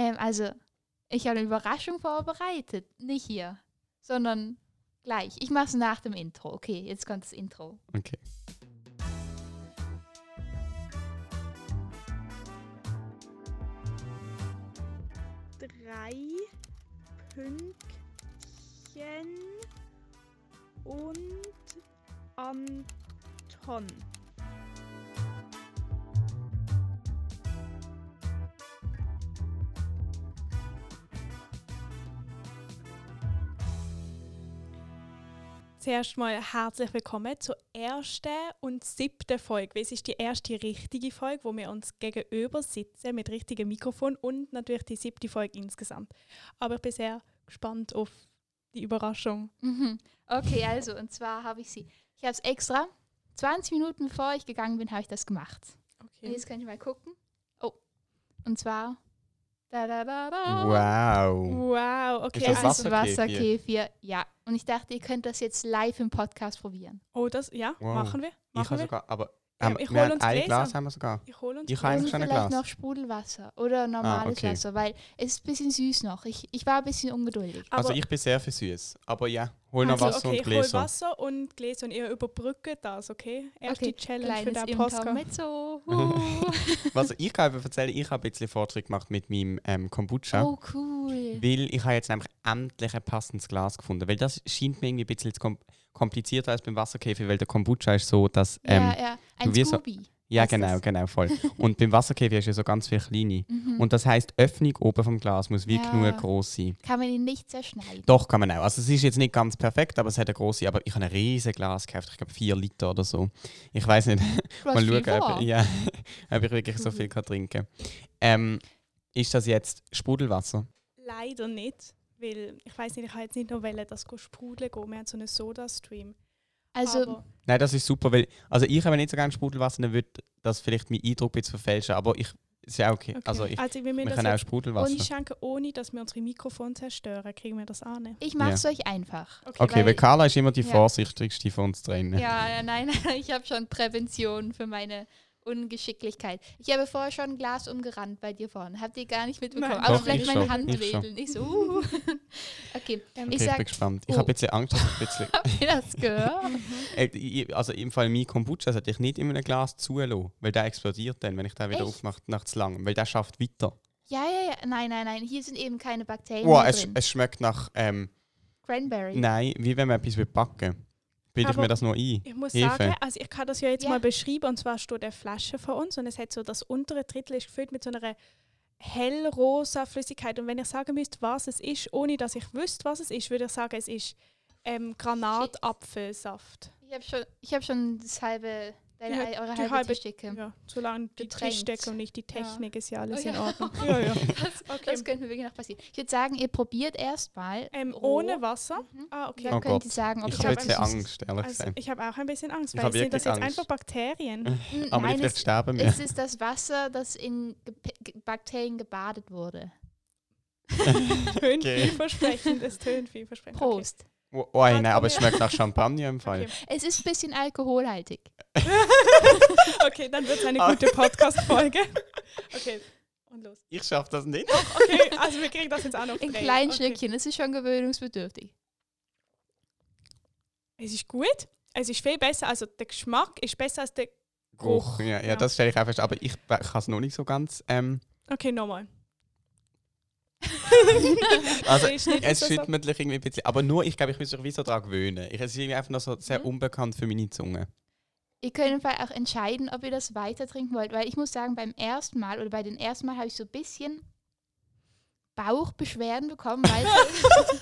Ähm, also, ich habe eine Überraschung vorbereitet. Nicht hier, sondern gleich. Ich mache es nach dem Intro. Okay, jetzt kommt das Intro. Okay. drei Pünktchen und Anton. Zuerst mal herzlich willkommen zur ersten und siebten Folge. Es ist die erste richtige Folge, wo wir uns gegenüber sitzen mit richtigem Mikrofon und natürlich die siebte Folge insgesamt. Aber ich bin sehr gespannt auf die Überraschung. Mhm. Okay, also, und zwar habe ich sie. Ich habe es extra 20 Minuten bevor ich gegangen bin, habe ich das gemacht. Und Okay. jetzt kann ich mal gucken. Oh, und zwar. Da, da, da, da. Wow. Wow, okay. Ist Es das ist Wasserkäfir? Wasserkäfir, ja. Und ich dachte, ihr könnt das jetzt live im Podcast probieren. Oh, das, ja, Wow. machen wir. Ich Machen habe wir. sogar, aber Ja, haben, ich wir hol haben uns ein Gläser. Glas haben wir sogar. Ich hole uns Ich ein vielleicht Glas. noch Sprudelwasser oder normales okay. Wasser, weil es ist ein bisschen süß noch. Ich, ich war ein bisschen ungeduldig. Aber- also ich bin sehr für süß. Aber ja, hol noch also, Wasser okay, und ich hole Gläser. Wasser und Gläser und ihr überbrückt das, okay? Erste okay, Challenge für kleines den Podcast. Intermezzo. Uh. Was ich kann erzählen, ich habe ein bisschen Fortschritt gemacht mit meinem ähm, Kombucha. oh, cool. Weil ich habe jetzt nämlich endlich ein passendes Glas gefunden. Weil das scheint mir irgendwie ein bisschen zu kom komplizierter als beim Wasserkäfer, weil der Kombucha ist so, dass... Ähm, ja, ja, ein du wirst so- Scooby. ja, genau, das. genau, voll. und beim Wasserkäfer ist ja so ganz viel kleine. Mhm. Und das heißt, die Öffnung oben vom Glas muss wirklich Ja. nur groß sein. Kann man ihn nicht zerschneiden. Doch, kann man auch. Also es ist jetzt nicht ganz perfekt, aber es hat eine große. Aber ich habe ein riesiges Glas gekauft, ich glaube 4 Liter oder so. Ich weiß nicht, mal schauen, ob, ja, ob ich wirklich so viel kann trinken kann. Ähm, ist das jetzt Sprudelwasser? Leider nicht, weil ich weiß nicht, ich habe jetzt nicht noch wollen, dass go sprudeln gehen. Wir haben so einen Soda-Stream. Also, Aber Nein, das ist super, weil also ich habe nicht so gerne Sprudelwasser, dann würde das vielleicht meinen Eindruck ein bisschen verfälschen, aber ich ist ja okay. okay. Also ich, also wir wir das können auch jetzt Sprudelwasser. einschenken, ohne dass wir unsere Mikrofone zerstören. Kriegen wir das an? ich mache es euch einfach. Okay, weil, weil- Carla ist immer die Ja. vorsichtigste von uns drinnen. Ja, ja, nein, nein, ich habe schon Prävention für meine Ungeschicklichkeit. Ich habe vorher schon ein Glas umgerannt bei dir vorne. Habt ihr gar nicht mitbekommen. Nein. Aber Doch, vielleicht ich meine schon, Hand ich schon. wedeln. Ich so, uh. Okay, Ähm, Okay, Ich ich, sag- bin gespannt. Ich oh. habe ein bisschen Angst, dass ich ein bisschen habt ihr das gehört? Äh, ich- Also im Fall mein Kombucha sollte ich nicht in einem Glas zulassen, weil der explodiert dann, wenn ich den wieder Echt? aufmache nach zu lang, weil der schafft weiter. Ja, ja, ja. Nein, nein, nein. Hier sind eben keine Bakterien Wow, mehr es, drin. es schmeckt nach, ähm, Cranberry. nein, wie wenn man etwas will backen Bilde ich mir das nur ein. Ich muss Hefe. sagen, also ich kann das ja jetzt Ja. mal beschreiben. Und zwar steht eine Flasche vor uns und es hat so das untere Drittel ist gefüllt mit so einer hellrosa Flüssigkeit. Und wenn ich sagen müsste, was es ist, ohne dass ich wüsste, was es ist, würde ich sagen, es ist ähm, Granatapfelsaft. Ich habe schon, ich hab schon das halbe, deine, Die- eure die halbe, halbe- Tischdicke. Ja, solange die Getränkt. Tischdecke und nicht die Technik ist ja alles Oh in ja. Ordnung. Ja, ja. Das, Okay. das könnte mir wirklich noch passieren. Ich würde sagen, ihr probiert erstmal. Ähm, ohne Wasser. Mhm. Ah, okay. Dann Oh könnt ihr sagen, ob Ich habe bisschen Angst. Ehrlich Also, gesagt. ich habe auch ein bisschen Angst, Ich weil sind das jetzt Angst. einfach Bakterien? Mm, Aber Nein, vielleicht es, sterben wir. es ist das Wasser, das in Ge Bakterien gebadet wurde. tönt Okay. vielversprechend. Es tönt vielversprechend. Prost. Oh, oh nein, aber es schmeckt nach Champagner im Fall. Okay. Es ist ein bisschen alkoholhaltig. Okay, dann wird es eine Ah. gute Podcast-Folge. Okay, und los. Ich schaffe das nicht. Okay, also wir kriegen das jetzt auch noch drei. kleines okay. Schlückchen. Es ist schon gewöhnungsbedürftig. Es ist gut. Es ist viel besser. Also der Geschmack ist besser als der. Geruch. Geruch, Ja, ja, ja. das stelle ich auch fest. Aber ich kann es noch nicht so ganz. Ähm, Okay, nochmal. Also Es es so- schüttelt mich irgendwie ein bisschen. Aber nur, ich glaube, ich muss mich wie so daran gewöhnen. Ich, es ist irgendwie einfach noch so sehr Mhm. unbekannt für meine Zunge. Ihr könnt im Fall auch entscheiden, ob ihr das weiter trinken wollt. Weil ich muss sagen, beim ersten Mal oder bei den ersten Mal habe ich so ein bisschen Bauchbeschwerden bekommen, weil,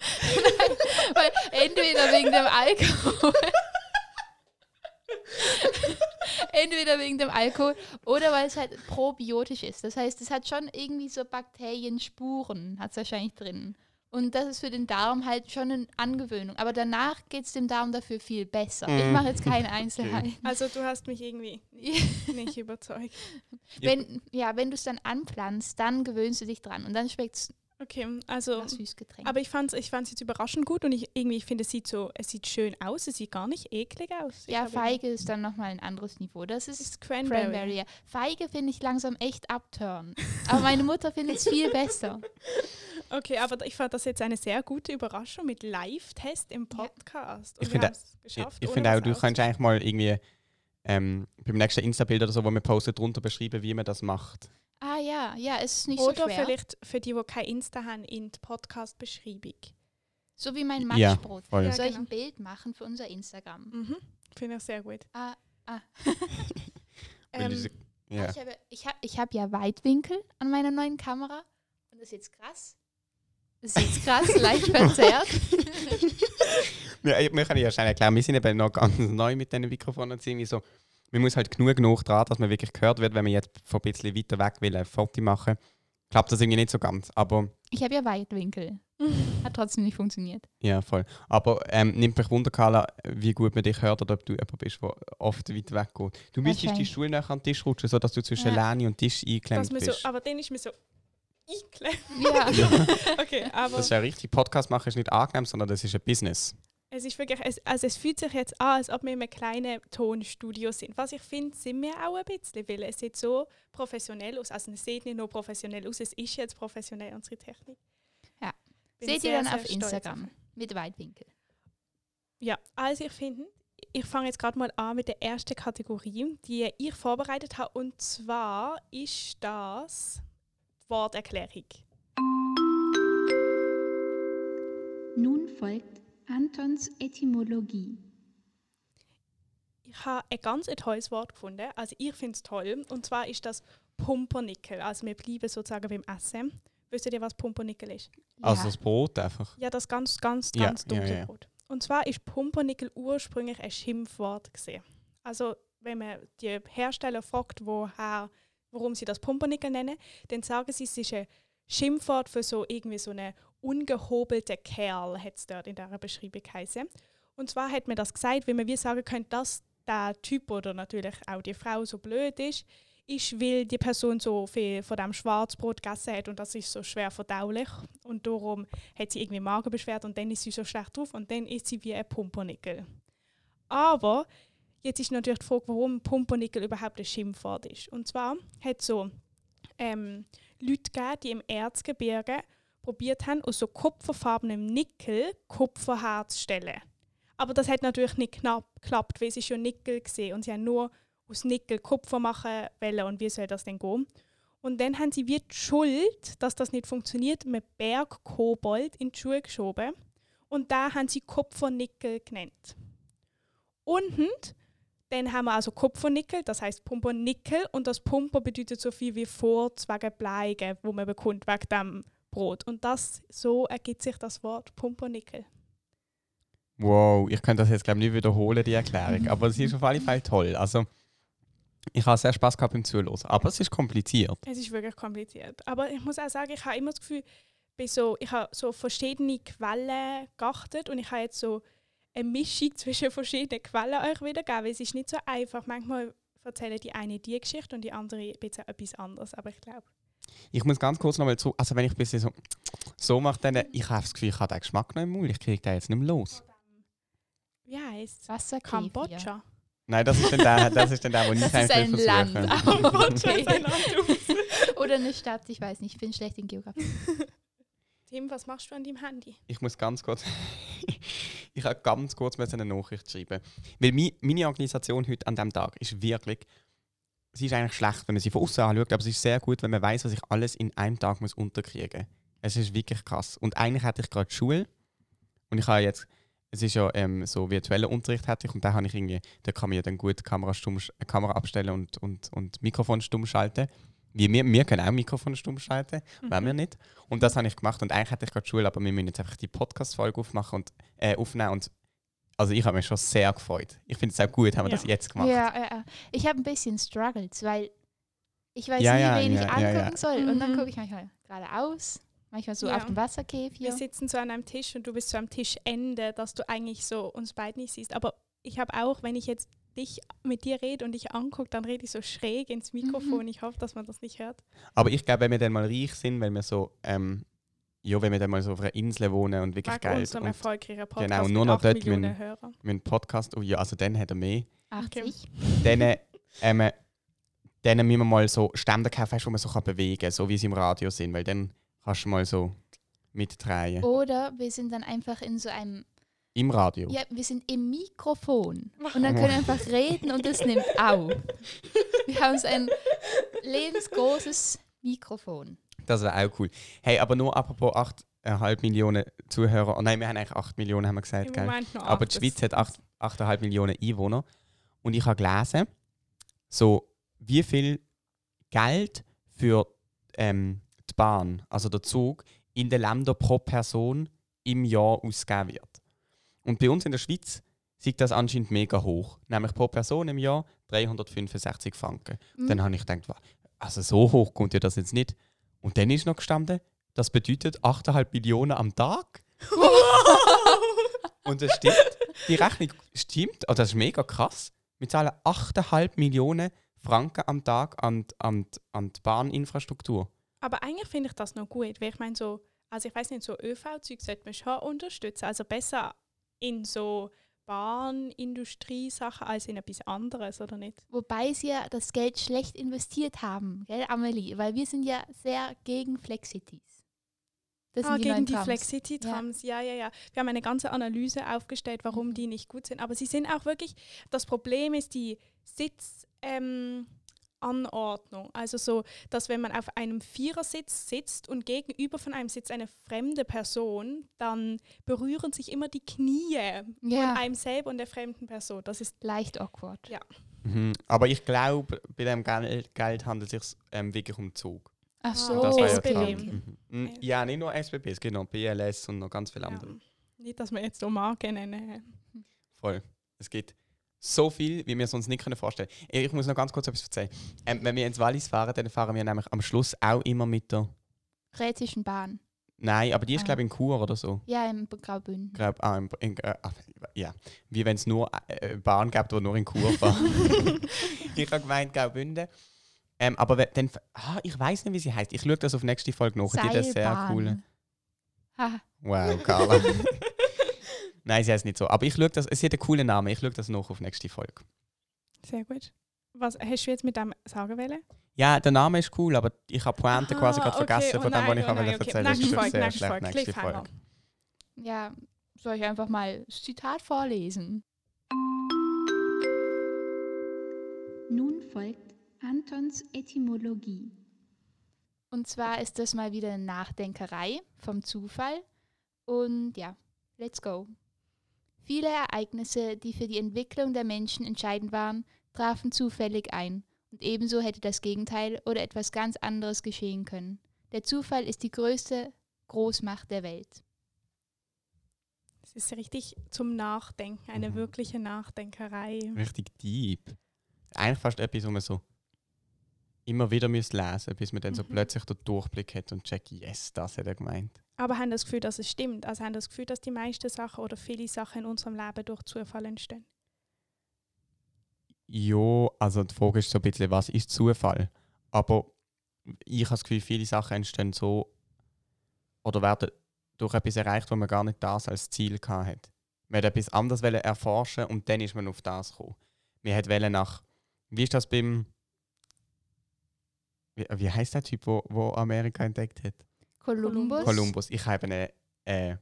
weil entweder wegen dem Alkohol, entweder wegen dem Alkohol oder weil es halt probiotisch ist. Das heißt, es hat schon irgendwie so Bakterienspuren, hat es wahrscheinlich drin. Und das ist für den Darm halt schon eine Angewöhnung. Aber danach geht es dem Darm dafür viel besser. Ich Mm. mache jetzt keine Einzelheiten. Also du hast mich irgendwie nicht überzeugt. Wenn, ja, wenn du es dann anpflanzt, dann gewöhnst du dich dran und dann schmeckt es Okay, also. Süßgetränk. Aber ich fand es ich fand's jetzt überraschend gut und ich irgendwie finde, es sieht so, es sieht schön aus, es sieht gar nicht eklig aus. Ich ja, Feige ist dann nochmal ein anderes Niveau. Das ist ist Cranberry. Cranberry. ja. Feige finde ich langsam echt abturn. Aber meine Mutter findet es viel besser. Okay, aber ich fand das jetzt eine sehr gute Überraschung mit Live-Test im Podcast. Und Ich finde- Ich, geschafft. ich finde auch, du kannst eigentlich mal irgendwie ähm, beim nächsten Insta-Bild oder so, wo wir posten, drunter beschreiben, wie man das macht. Ah ja, ja, es ist nicht Oder so schwer. vielleicht für die, die kein Insta haben, in die Podcast-Beschreibung. So wie mein Ja, Matschbrot. voll. Ja, Soll ich genau. ein Bild machen für unser Instagram? Mhm. Finde ich sehr gut. Ah, ah. Ähm, diese, ja. Ich habe ich hab, ich hab ja Weitwinkel an meiner neuen Kamera. Und das ist jetzt krass. Das ist jetzt krass, leicht verzerrt. Ja, ich- wir können ja schnell erklären, wir sind eben noch ganz neu mit diesen Mikrofonen. und irgendwie so, man muss halt genug genug dran, dass man wirklich gehört wird, wenn man jetzt von ein bisschen weiter weg will, ein Foto machen. Klappt das irgendwie nicht so ganz, aber Ich habe ja Weitwinkel. Hat trotzdem nicht funktioniert. ja, voll. Aber ähm, nimmt mich Wunder, Carla, wie gut man dich hört oder ob du jemand bist, der oft weit weg geht. Du müsstest die. Stuhl nachher an den Tisch rutschen, sodass du zwischen Ja. Leni und Tisch eingeklemmt man so, bist. aber dann ist mir so eingeklemmt. Ja. Okay, aber Das ist ja richtig. Podcast machen ist nicht angenehm, sondern das ist ein Business. Es ist wirklich, es, also es fühlt sich jetzt an, als ob wir in einem kleinen Tonstudio sind. Was ich finde, sind wir auch ein bisschen, weil es sieht so professionell aus. Also es sieht nicht nur professionell aus, es ist jetzt professionell, unsere Technik. Ja. Bin Seht ihr dann auf Instagram auf- mit Weitwinkel. Ja, also ich finde, ich fange jetzt gerade mal an mit der ersten Kategorie, die ich vorbereitet habe. Und zwar ist das die Worterklärung. Nun folgt Antons Etymologie. Ich habe ein ganz tolles Wort gefunden. Also ich finde es toll. Und zwar ist das Pumpernickel. Also wir bleiben sozusagen beim Essen. Wisst ihr, was Pumpernickel ist? Also ja. das Brot einfach. Ja, das ganz, ganz, ganz ja, dunkle ja. Brot. Und zwar ist Pumpernickel ursprünglich ein Schimpfwort gesehen. Also wenn man die Hersteller fragt, woher, warum sie das Pumpernickel nennen, dann sagen sie, es ist ein Schimpfwort für so irgendwie so einen ungehobelten Kerl, hat es dort in dieser Beschreibung geheißen. Und zwar hat man das gesagt, weil man wie sagen könnte, dass der Typ oder natürlich auch die Frau so blöd ist, ist, weil die Person so viel von dem Schwarzbrot gegessen hat und das ist so schwer verdaulich und darum hat sie irgendwie Magenbeschwerde und dann ist sie so schlecht drauf und dann ist sie wie ein Pumpernickel. Aber jetzt ist natürlich die Frage, warum Pumpernickel überhaupt ein Schimpfwort ist. Und zwar hat es so ähm, Leute gegeben, die im Erzgebirge probiert haben, aus so kupferfarbenem Nickel Kupfer herzustellen. Aber das hat natürlich nicht knapp geklappt, weil es ja Nickel gesehen und sie haben nur aus Nickel Kupfer machen wollen und wie soll das denn gehen? Und dann haben sie wie die Schuld, dass das nicht funktioniert, mit Berg Kobold in die Schuhe geschoben. Und da haben sie Kupfernickel genannt. Und dann haben wir also Kupfernickel, das heißt Pumpernickel. Und das Pumper bedeutet so viel wie Furz wegen Bleigen, wo man bekommt wegen dem Brot. Und das, so ergibt sich das Wort Pumpernickel. Wow, ich könnte das jetzt glaube ich nicht wiederholen, die Erklärung. Aber es ist auf alle Fälle toll. Also, ich habe sehr Spaß gehabt beim Zuhören. Aber es ist kompliziert. Es ist wirklich kompliziert. Aber ich muss auch sagen, ich habe immer das Gefühl, so, ich habe so verschiedene Quellen geachtet und ich habe jetzt so eine Mischung zwischen verschiedenen Quellen euch wiedergegeben. weil Es ist nicht so einfach. Manchmal erzählen die eine die Geschichte und die andere ein bisschen etwas anderes. Aber ich glaube, Ich muss ganz kurz nochmal zu. Also, wenn ich ein bisschen so, so mache, dann. Ich habe das Gefühl, ich habe den Geschmack noch im Mund. Ich kriege den jetzt nicht mehr los. wie heisst es? Wasserkefir. Kambodscha. Nein, das ist dann der, das ist dann der, wo ich Das ist eigentlich ein will Land. Kambodscha ist ein. Land. Oder eine Stadt, ich weiß nicht. Ich bin schlecht in Geografie. Tim, was machst du an deinem Handy? Ich muss ganz kurz. ich habe ganz kurz eine Nachricht schreiben. Weil meine Organisation heute an diesem Tag ist wirklich. Sie ist eigentlich schlecht, wenn man sie von außen anschaut, aber es ist sehr gut, wenn man weiß, was ich alles in einem Tag muss unterkriegen muss. Es ist wirklich krass. Und eigentlich hatte ich gerade Schule. Und ich habe jetzt. Es ist ja ähm, so virtueller Unterricht hatte ich und da habe ich irgendwie, da kann man ja dann gut Kamera, stumm, sch- Kamera abstellen und, und, und Mikrofon stumm schalten. Wie wir, wir können auch Mikrofon stumm schalten, wollen wir nicht. Und das habe ich gemacht und eigentlich hatte ich gerade Schule, aber wir müssen jetzt einfach die Podcast-Folge aufmachen und äh, aufnehmen. Und also ich habe mich schon sehr gefreut. Ich finde es auch gut, haben wir Ja. das jetzt gemacht. Ja, ja, ja. Ich habe ein bisschen Struggles, weil ich weiß Ja, nie, ja, wen ich angucken ja. soll. Und dann Mhm. gucke ich manchmal geradeaus, manchmal so Ja. auf dem Wir Wasserkäfig. sitzen so an einem Tisch und du bist so am Tischende, dass du eigentlich so uns beide nicht siehst. Aber ich habe auch, wenn ich jetzt dich mit dir rede und dich angucke, dann rede ich so schräg ins Mikrofon. Ich hoffe, dass man das nicht hört. Aber ich glaube, wenn wir dann mal reich sind, wenn wir so ähm, Ja, wenn wir dann mal so auf einer Insel wohnen und wirklich Wegen Geld unserem und erfolgreichen Podcast Genau, mit nur noch 8 dort müssen- einem Podcast, oh ja, also dann hat er mehr. 80. dann, ähm, dann müssen wir mal so Ständer kaufen, wo man so kann bewegen kann, so wie sie im Radio sind, weil dann kannst du mal so mitdrehen. Oder wir sind dann einfach in so einem, Im Radio. ja, wir sind im Mikrofon. Und dann können wir einfach reden und es nimmt auf. Wir haben so ein lebensgroßes Mikrofon. Das wäre auch cool. Hey, aber nur apropos 8,5 Millionen Zuhörer. Oh nein, wir haben eigentlich 8 Millionen, haben wir gesagt, gell? Aber die Schweiz hat 8 8,5 Millionen Einwohner. Und ich habe gelesen, so wie viel Geld für ähm, die Bahn, also der Zug, in den Ländern pro Person im Jahr ausgegeben wird. Und bei uns in der Schweiz sieht das anscheinend mega hoch. Nämlich pro Person im Jahr 365 Franken. Mhm. Dann habe ich gedacht, also so hoch kommt ja das jetzt nicht. Und dann ist noch gestanden, das bedeutet 8,5 Millionen am Tag. Und das stimmt. Die Rechnung stimmt. Oh, das ist mega krass. Wir zahlen 8,5 Millionen Franken am Tag an, die- an, an die Bahninfrastruktur. Aber eigentlich finde ich das noch gut, weil ich meine so, also ich weiß nicht, so ÖV-Zeug sollte man schon unterstützen, also besser in so Bahnindustrie-Sachen als in etwas anderes, oder nicht? Wobei sie ja das Geld schlecht investiert haben, gell, Amelie? Weil wir sind ja sehr gegen Flexities. Das ah, gegen die Trams. Flexity-Trams, ja. ja, ja, Wir haben eine ganze Analyse aufgestellt, warum Mhm. die nicht gut sind. Aber sie sind auch wirklich, das Problem ist die Sitzanordnung. Ähm, Anordnung. also so, dass wenn man auf einem Vierersitz sitzt und gegenüber von einem sitzt eine fremde Person, dann berühren sich immer die Knie Ja, von einem selber und der fremden Person. Das ist leicht awkward. Ja. Mhm. Aber ich glaube, bei dem Geld, Geld handelt es sich ähm, wirklich um Zug. Ach Ah, so, das war ja SBB. okay. Mhm. Ja, nicht nur SBB, es gibt noch BLS und noch ganz viele ja, andere. nicht, dass wir jetzt so Marken nennen. Voll. Es gibt so viel, wie wir es uns nicht können vorstellen können. Ich muss noch ganz kurz etwas erzählen. Ähm, wenn wir ins Wallis fahren, dann fahren wir nämlich am Schluss auch immer mit der. Rätischen Bahn. Nein, aber die ist, Ah. glaube ich, in Chur oder so. Ja, im Graubünden. Glaub, ah, in, in, äh, ah, ja. Wie wenn es nur äh, eine Bahn gibt, die nur in Chur fährt. ich habe gemeint, Graubünden. Ähm, aber dann. Ah, ich weiß nicht, wie sie heißt. Ich schaue das auf nächste Folge nach. Die ist sehr Seilbahn. cool. Ha, Wow, Carla. Nein, sie heißt nicht so. Aber ich schaue das. Sie hat einen coolen Namen. Ich schaue das noch auf nächste Folge. Sehr gut. Was hast du jetzt mit dem sagen wollen? Ja, der Name ist cool, aber ich habe Pointe Ah, quasi gerade okay. vergessen Oh von dem, was nein, ich oh wollte nein, okay. erzählen. Folge, sehr nächste schlecht. Folge. Nächste. Folge. ja, soll ich einfach mal das Zitat vorlesen? Nun folgt Antons Etymologie. Und zwar ist das mal wieder eine Nachdenkerei vom Zufall. Und ja, let's go. Viele Ereignisse, die für die Entwicklung der Menschen entscheidend waren, trafen zufällig ein. Und ebenso hätte das Gegenteil oder etwas ganz anderes geschehen können. Der Zufall ist die größte Großmacht der Welt. Es ist richtig zum Nachdenken, eine Mhm. wirkliche Nachdenkerei. Richtig deep. Eigentlich fast etwas, wo man so immer wieder müsste lesen bis man dann so Mhm. plötzlich den Durchblick hat und checkt, yes, das hat er gemeint. Aber haben das Gefühl, dass es stimmt? Also haben das Gefühl, dass die meisten Sachen oder viele Sachen in unserem Leben durch Zufall entstehen? Ja, also die Frage ist so ein bisschen, was ist Zufall? Aber ich habe das Gefühl, viele Sachen entstehen so oder werden durch etwas erreicht, wo man gar nicht das als Ziel hatte. Man hat etwas anderes erforschen und dann ist man auf das gekommen. Man wollen nach, wie ist das beim, wie, wie heißt der Typ, wo, wo Amerika entdeckt hat? Kolumbus. Kolumbus. Ich habe einen äh,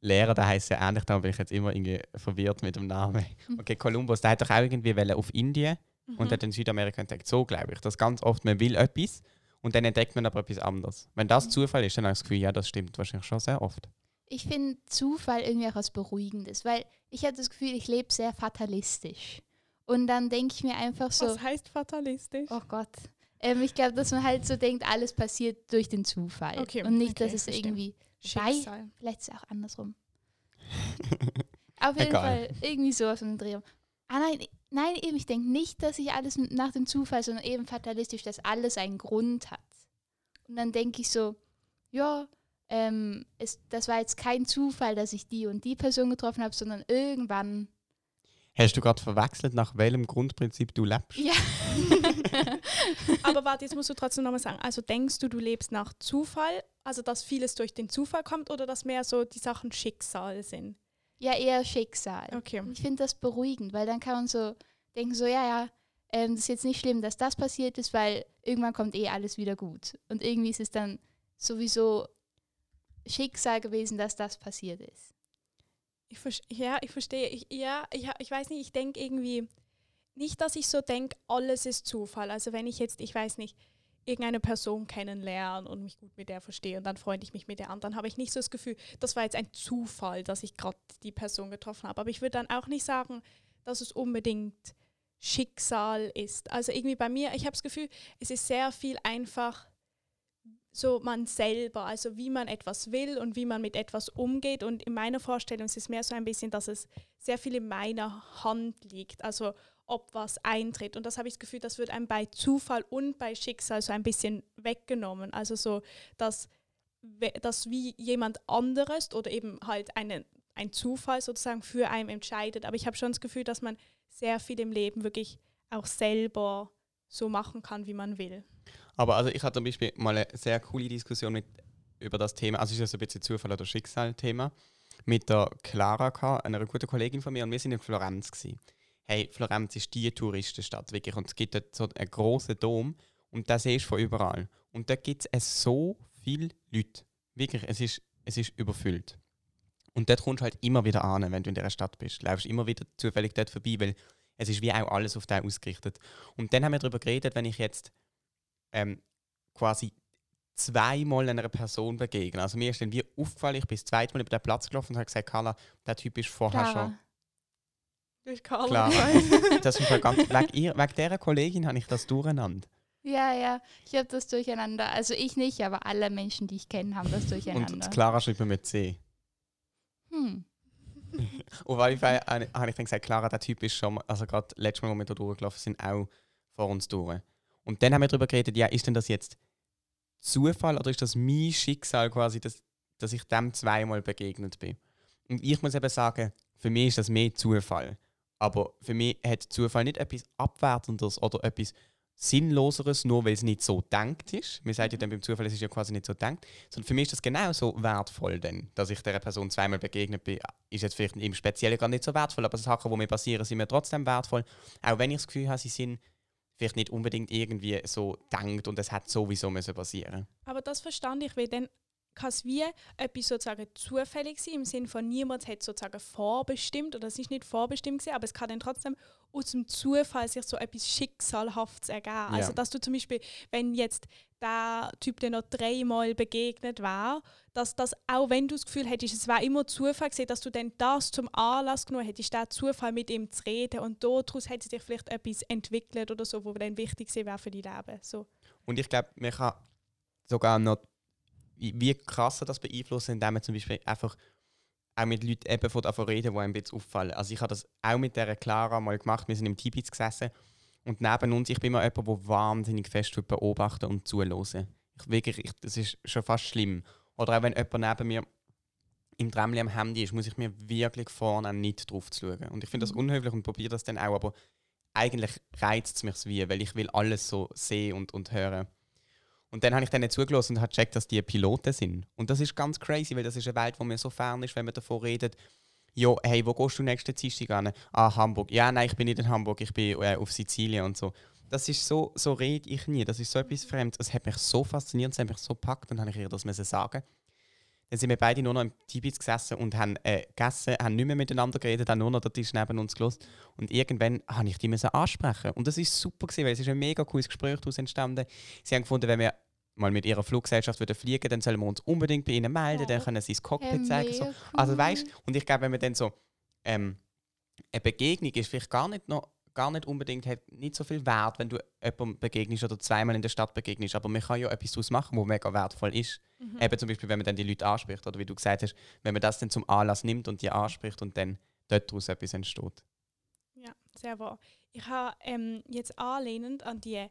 Lehrer, der heißt ja ähnlich, da bin ich jetzt immer irgendwie verwirrt mit dem Namen. Mhm. Okay, Kolumbus, der hat doch auch irgendwie auf Indien Mhm. und hat in Südamerika entdeckt. So glaube ich. Das ganz oft, man will etwas und dann entdeckt man aber etwas anderes. Wenn das Zufall ist, dann habe ich das Gefühl, ja, das stimmt wahrscheinlich schon sehr oft. Ich finde Zufall irgendwie auch was Beruhigendes, weil ich habe das Gefühl, ich lebe sehr fatalistisch. Und dann denke ich mir einfach so, Was heißt fatalistisch? oh Gott. Ähm, ich glaube, dass man halt so denkt, alles passiert durch den Zufall. Okay, Und nicht, dass okay, es verstehe. irgendwie, Schicksal. vielleicht ist es auch andersrum. Auf jeden Egal. Fall irgendwie sowas in den Dreh. Ah nein, nein, eben, ich denke nicht, dass ich alles nach dem Zufall, sondern eben fatalistisch, dass alles einen Grund hat. Und dann denke ich so, ja, ähm, es, das war jetzt kein Zufall, dass ich die und die Person getroffen habe, sondern irgendwann Hast du gerade verwechselt, nach welchem Grundprinzip du lebst? Ja. Aber warte, jetzt musst du trotzdem nochmal sagen. Also denkst du, du lebst nach Zufall, also dass vieles durch den Zufall kommt oder dass mehr so die Sachen Schicksal sind? ja, eher Schicksal. Okay. Ich finde das beruhigend, weil dann kann man so denken, so, ja, ja, ähm, das ist jetzt nicht schlimm, dass das passiert ist, weil irgendwann kommt eh alles wieder gut. Und irgendwie ist es dann sowieso Schicksal gewesen, dass das passiert ist. Ich ja, ich verstehe. Ich, ja, ich, ich weiß nicht, ich denke irgendwie nicht, dass ich so denke, alles ist Zufall. Also wenn ich jetzt, ich weiß nicht, irgendeine Person kennenlerne und mich gut mit der verstehe und dann freunde ich mich mit der an, dann habe ich nicht so das Gefühl, das war jetzt ein Zufall, dass ich gerade die Person getroffen habe. Aber ich würde dann auch nicht sagen, dass es unbedingt Schicksal ist. Also irgendwie bei mir, ich habe das Gefühl, es ist sehr viel einfach so man selber, also wie man etwas will und wie man mit etwas umgeht. Und in meiner Vorstellung ist es mehr so ein bisschen, dass es sehr viel in meiner Hand liegt, also ob was eintritt. Und das habe ich das Gefühl, das wird einem bei Zufall und bei Schicksal so ein bisschen weggenommen. Also so, dass, dass wie jemand anderes oder eben halt eine, ein Zufall sozusagen für einen entscheidet. Aber ich habe schon das Gefühl, dass man sehr viel im Leben wirklich auch selber so machen kann, wie man will. Aber also ich hatte zum Beispiel mal eine sehr coole Diskussion mit, über das Thema, also ist ja so ein bisschen Zufall oder Schicksal-Thema, mit der Clara, einer guten Kollegin von mir, und wir sind in Florenz. Gewesen. Hey, Florenz ist die Touristenstadt, wirklich. Und es gibt dort so einen grossen Dom und das siehst du von überall. Und dort gibt es so viele Leute. Wirklich, es ist, es ist überfüllt. Und dort kommst du halt immer wieder an, wenn du in dieser Stadt bist. Du läufst immer wieder zufällig dort vorbei, weil es ist wie auch alles auf dich ausgerichtet. Und dann haben wir darüber geredet, wenn ich jetzt ähm, quasi zweimal einer Person begegnen. Also mir ist dann wie aufgefallen, ich bin das zweite Mal über den Platz gelaufen und habe gesagt, Carla, der Typ ist vorher Clara. Durch Carla. Klar. schon. Das ist ganz, wegen, ihr, wegen dieser Kollegin habe ich das durcheinander. Ja, ja, ich habe das durcheinander. Also ich nicht, aber alle Menschen, die ich kenne, haben das Und durcheinander. das Clara schreibt mir mit C. Hm. Auf jeden Fall habe ich dann gesagt, Clara, der Typ ist schon, mal- also gerade letztes Mal, als wir da durchgelaufen sind, auch vor uns durch. Und dann haben wir darüber geredet, ja, ist denn das jetzt Zufall oder ist das mein Schicksal quasi, dass, dass ich dem zweimal begegnet bin? Und ich muss eben sagen, für mich ist das mehr Zufall. Aber für mich hat Zufall nicht etwas Abwertendes oder etwas Sinnloseres, nur weil es nicht so denkt ist. Wir sagen ja dann beim Zufall, es ist ja quasi nicht so denkt. Sondern für mich ist das genauso wertvoll, denn, dass ich dieser Person zweimal begegnet bin, ist jetzt vielleicht im Speziellen gar nicht so wertvoll, aber Sachen, die mir passieren, sind mir trotzdem wertvoll. Auch wenn ich das Gefühl habe, sie sind vielleicht nicht unbedingt irgendwie so denkt und es hat sowieso müssen passieren. Aber das verstand ich, weil dann kann es wie etwas sozusagen zufällig sein, im Sinne von niemand hat sozusagen vorbestimmt oder es ist nicht vorbestimmt gewesen, aber es kann dann trotzdem aus dem Zufall sich so etwas Schicksalhaftes ergeben. Also dass du zum Beispiel, wenn jetzt der Typ dir noch dreimal begegnet war, dass das, auch wenn du das Gefühl hättest, es war immer Zufall gewesen, dass du dann das zum Anlass genommen hättest, den Zufall mit ihm zu reden und daraus hätte sich vielleicht etwas entwickelt oder so, wo dann wichtig wäre für dein Leben. So. Und ich glaube, man kann sogar noch, wie wie krasser das beeinflussen, indem man zum Beispiel einfach auch mit Leuten eben von davon reden, die einem ein bisschen auffallen. Also ich habe das auch mit der Clara mal gemacht, wir sind im Tibitz gesessen und neben uns, ich bin immer jemand, der wahnsinnig fest beobachten und zuhören. Ich, wirklich, ich, das ist schon fast schlimm. Oder auch wenn jemand neben mir im Tramli am Handy ist, muss ich mir wirklich vornehmen, nicht drauf zu schauen. Und ich finde das unhöflich und probiere das dann auch, aber eigentlich reizt es mich wie, weil ich will alles so sehen und, und hören. Und dann habe ich denen zugelassen und habe gecheckt, dass die Piloten sind. Und das ist ganz crazy, weil das ist eine Welt, wo mir so fern ist, wenn man davon redet, ja, hey, wo gehst du nächsten Dienstag an? Ah, Hamburg. Ja, nein, ich bin nicht in Hamburg, ich bin äh, auf Sizilien und so. Das ist so, so rede ich nie. Das ist so etwas Fremdes. Es hat mich so fasziniert, es hat mich so gepackt und habe ich ihr das müssen sagen. Dann sind wir beide nur noch im Tibitz gesessen und haben äh, gegessen, haben nicht mehr miteinander geredet, haben nur noch den Tisch neben uns gelost. Und irgendwann habe ich die müssen ansprechen. Und das ist super gewesen, weil es ist ein mega cooles Gespräch daraus entstanden. Sie haben gefunden, wenn wir mal mit ihrer Fluggesellschaft würden fliegen, dann sollen wir uns unbedingt bei ihnen melden, Oh. dann können sie das Cockpit Hey, zeigen. So. Also weißt und ich glaube, wenn man dann so ähm, eine Begegnung ist, vielleicht gar nicht noch gar nicht unbedingt hat nicht so viel Wert, wenn du jemandem begegnest oder zweimal in der Stadt begegnest, aber man kann ja etwas daraus machen, wo mega wertvoll ist. Mhm. Eben zum Beispiel, wenn man dann die Leute anspricht oder wie du gesagt hast, wenn man das dann zum Anlass nimmt und die anspricht und dann dort daraus etwas entsteht. Ja, sehr wahr. Ich habe ähm, jetzt anlehnend an die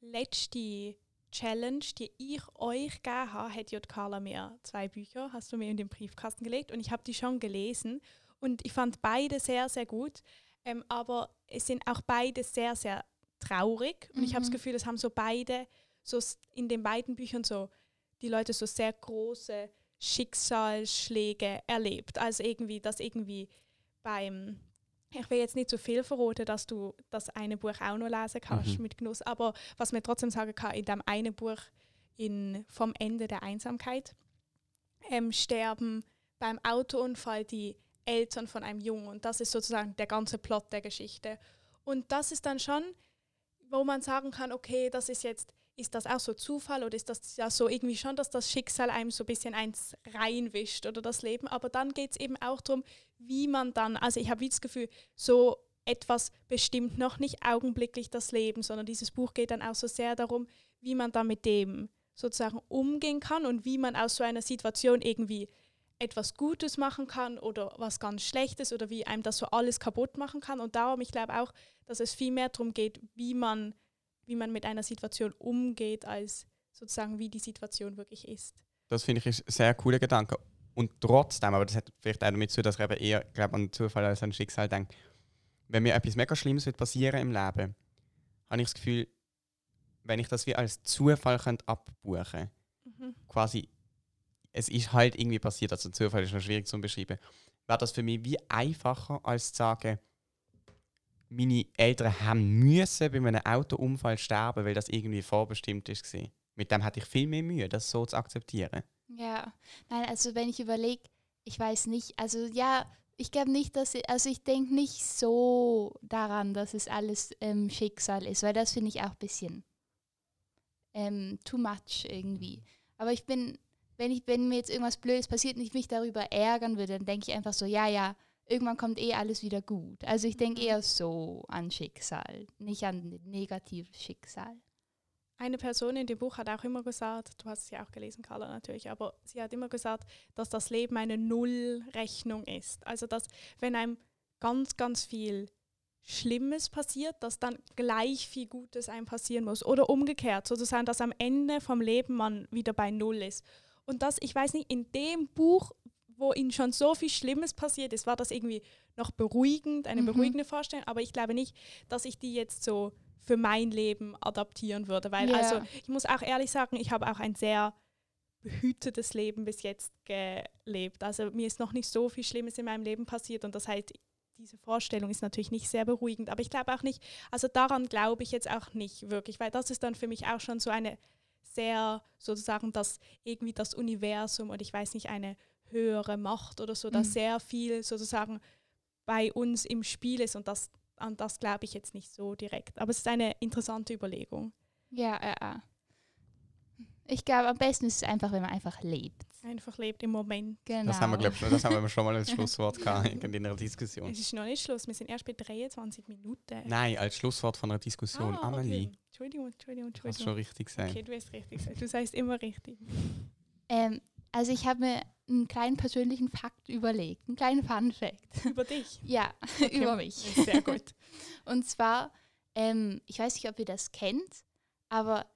letzte Challenge, die ich euch gegeben habe, hat die Carla mir zwei Bücher, hast du mir in den Briefkasten gelegt und ich habe die schon gelesen und ich fand beide sehr, sehr gut. Ähm, aber es sind auch beide sehr, sehr traurig. Und ich habe das Mhm. Gefühl, es haben so beide, so in den beiden Büchern so die Leute so sehr große Schicksalsschläge erlebt. Also irgendwie, dass irgendwie beim, ich will jetzt nicht zu viel verraten, dass du das eine Buch auch noch lesen kannst Mhm. mit Genuss, aber was man trotzdem sagen kann, in dem einen Buch in Vom Ende der Einsamkeit ähm, sterben beim Autounfall die Eltern von einem Jungen und das ist sozusagen der ganze Plot der Geschichte. Und das ist dann schon, wo man sagen kann, okay, das ist jetzt, ist das auch so Zufall oder ist das ja so irgendwie schon, dass das Schicksal einem so ein bisschen eins reinwischt oder das Leben. Aber dann geht es eben auch darum, wie man dann, also ich habe wie das Gefühl, so etwas bestimmt noch nicht augenblicklich das Leben, sondern dieses Buch geht dann auch so sehr darum, wie man dann mit dem sozusagen umgehen kann und wie man aus so einer Situation irgendwie etwas Gutes machen kann oder was ganz Schlechtes oder wie einem das so alles kaputt machen kann. Und darum, ich glaube auch, dass es viel mehr darum geht, wie man, wie man mit einer Situation umgeht, als sozusagen wie die Situation wirklich ist. Das finde ich ist ein sehr cooler Gedanke. Und trotzdem, aber das hat vielleicht auch damit zu dass ich eben eher glaub, an Zufall als an Schicksal denke. Wenn mir etwas mega Schlimmes wird passieren im Leben, habe ich das Gefühl, wenn ich das wie als Zufall könnte abbuchen Mhm. quasi, es ist halt irgendwie passiert, also Zufall ist noch schwierig zu beschreiben, wäre das für mich wie einfacher, als zu sagen, meine Eltern haben müssen bei einem Autounfall sterben, weil das irgendwie vorbestimmt ist. Mit dem hatte ich viel mehr Mühe, das so zu akzeptieren. Ja, nein, also wenn ich überlege, ich weiß nicht, also ja, ich glaube nicht, dass, ich, also ich denke nicht so daran, dass es alles ähm, Schicksal ist, weil das finde ich auch ein bisschen ähm, too much irgendwie. Aber ich bin, wenn ich, wenn mir jetzt irgendwas Blödes passiert und ich mich darüber ärgern würde, dann denke ich einfach so, ja, ja, irgendwann kommt eh alles wieder gut. Also ich denke Mhm. eher so an Schicksal, nicht an negatives Schicksal. Eine Person in dem Buch hat auch immer gesagt, du hast es ja auch gelesen, Carla natürlich, aber sie hat immer gesagt, dass das Leben eine Nullrechnung ist. Also dass wenn einem ganz, ganz viel Schlimmes passiert, dass dann gleich viel Gutes einem passieren muss. Oder umgekehrt, sozusagen, dass am Ende vom Leben man wieder bei Null ist. Und das, ich weiß nicht, in dem Buch, wo ihnen schon so viel Schlimmes passiert ist, war das irgendwie noch beruhigend, eine Mhm. beruhigende Vorstellung, aber ich glaube nicht, dass ich die jetzt so für mein Leben adaptieren würde. Weil, Ja. also, ich muss auch ehrlich sagen, ich habe auch ein sehr behütetes Leben bis jetzt gelebt. Also mir ist noch nicht so viel Schlimmes in meinem Leben passiert und das heißt, diese Vorstellung ist natürlich nicht sehr beruhigend. Aber ich glaube auch nicht, also daran glaube ich jetzt auch nicht wirklich, weil das ist dann für mich auch schon so eine sehr, sozusagen, das irgendwie das Universum und ich weiß nicht, eine höhere Macht oder so, dass Mhm. sehr viel sozusagen bei uns im Spiel ist und das, an das glaube ich jetzt nicht so direkt. Aber es ist eine interessante Überlegung. Ja, ja, ja. Ich glaube, am besten ist es einfach, wenn man einfach lebt. Einfach lebt im Moment. Genau. Das haben wir, glaube ich, schon- das haben wir schon mal als Schlusswort gehabt in einer Diskussion. Es ist noch nicht Schluss, wir sind erst bei 23 Minuten. Nein, als Schlusswort von einer Diskussion. Ah, Amelie, okay. Entschuldigung, Entschuldigung, du hast schon Entschuldigung. richtig gesagt. Okay, du hast richtig gesagt. Du sagst immer richtig. Ähm, also ich habe mir einen kleinen persönlichen Fakt überlegt, einen kleinen Fun Fact. Über dich. Ja, Okay. über mich. Sehr gut. Und zwar, ähm, ich weiß nicht, ob ihr das kennt, aber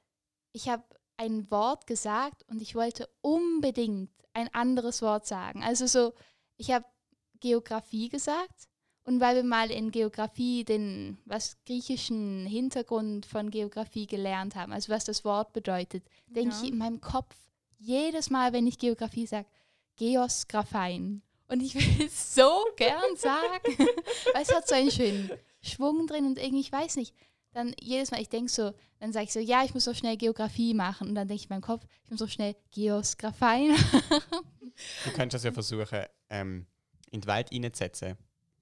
ich habe ein Wort gesagt und ich wollte unbedingt ein anderes Wort sagen. Also so, ich habe Geografie gesagt und weil wir mal in Geografie den was griechischen Hintergrund von Geografie gelernt haben, also was das Wort bedeutet, denke Ja. ich in meinem Kopf jedes Mal, wenn ich Geografie sage, Geosgraphein. Und ich will es so gern sagen, weil es hat so einen schönen Schwung drin und irgendwie, ich weiß nicht, dann jedes Mal, ich denke so, dann sage ich so, ja, ich muss so schnell Geografie machen. Und dann denke ich in meinem Kopf, ich muss so schnell Geosgraphein. Du könntest das ja versuchen, ähm, in die Welt reinzusetzen.